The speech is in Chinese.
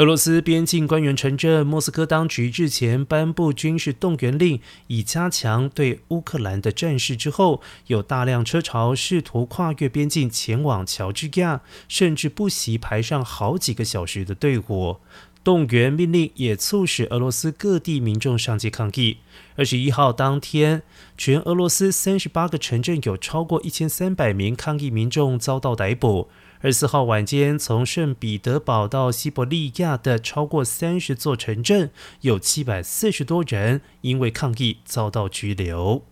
俄罗斯边境官员承认，莫斯科当局日前颁布军事动员令，以加强对乌克兰的战事。之后，有大量车潮试图跨越边境前往乔治亚，甚至不惜排上好几个小时的队伍。动员命令也促使俄罗斯各地民众上街抗议。二十一号当天，全俄罗斯三十八个城镇有超过一千三百名抗议民众遭到逮捕。二十四号晚间，从圣彼得堡到西伯利亚的超过三十座城镇，有七百四十多人因为抗议遭到拘留。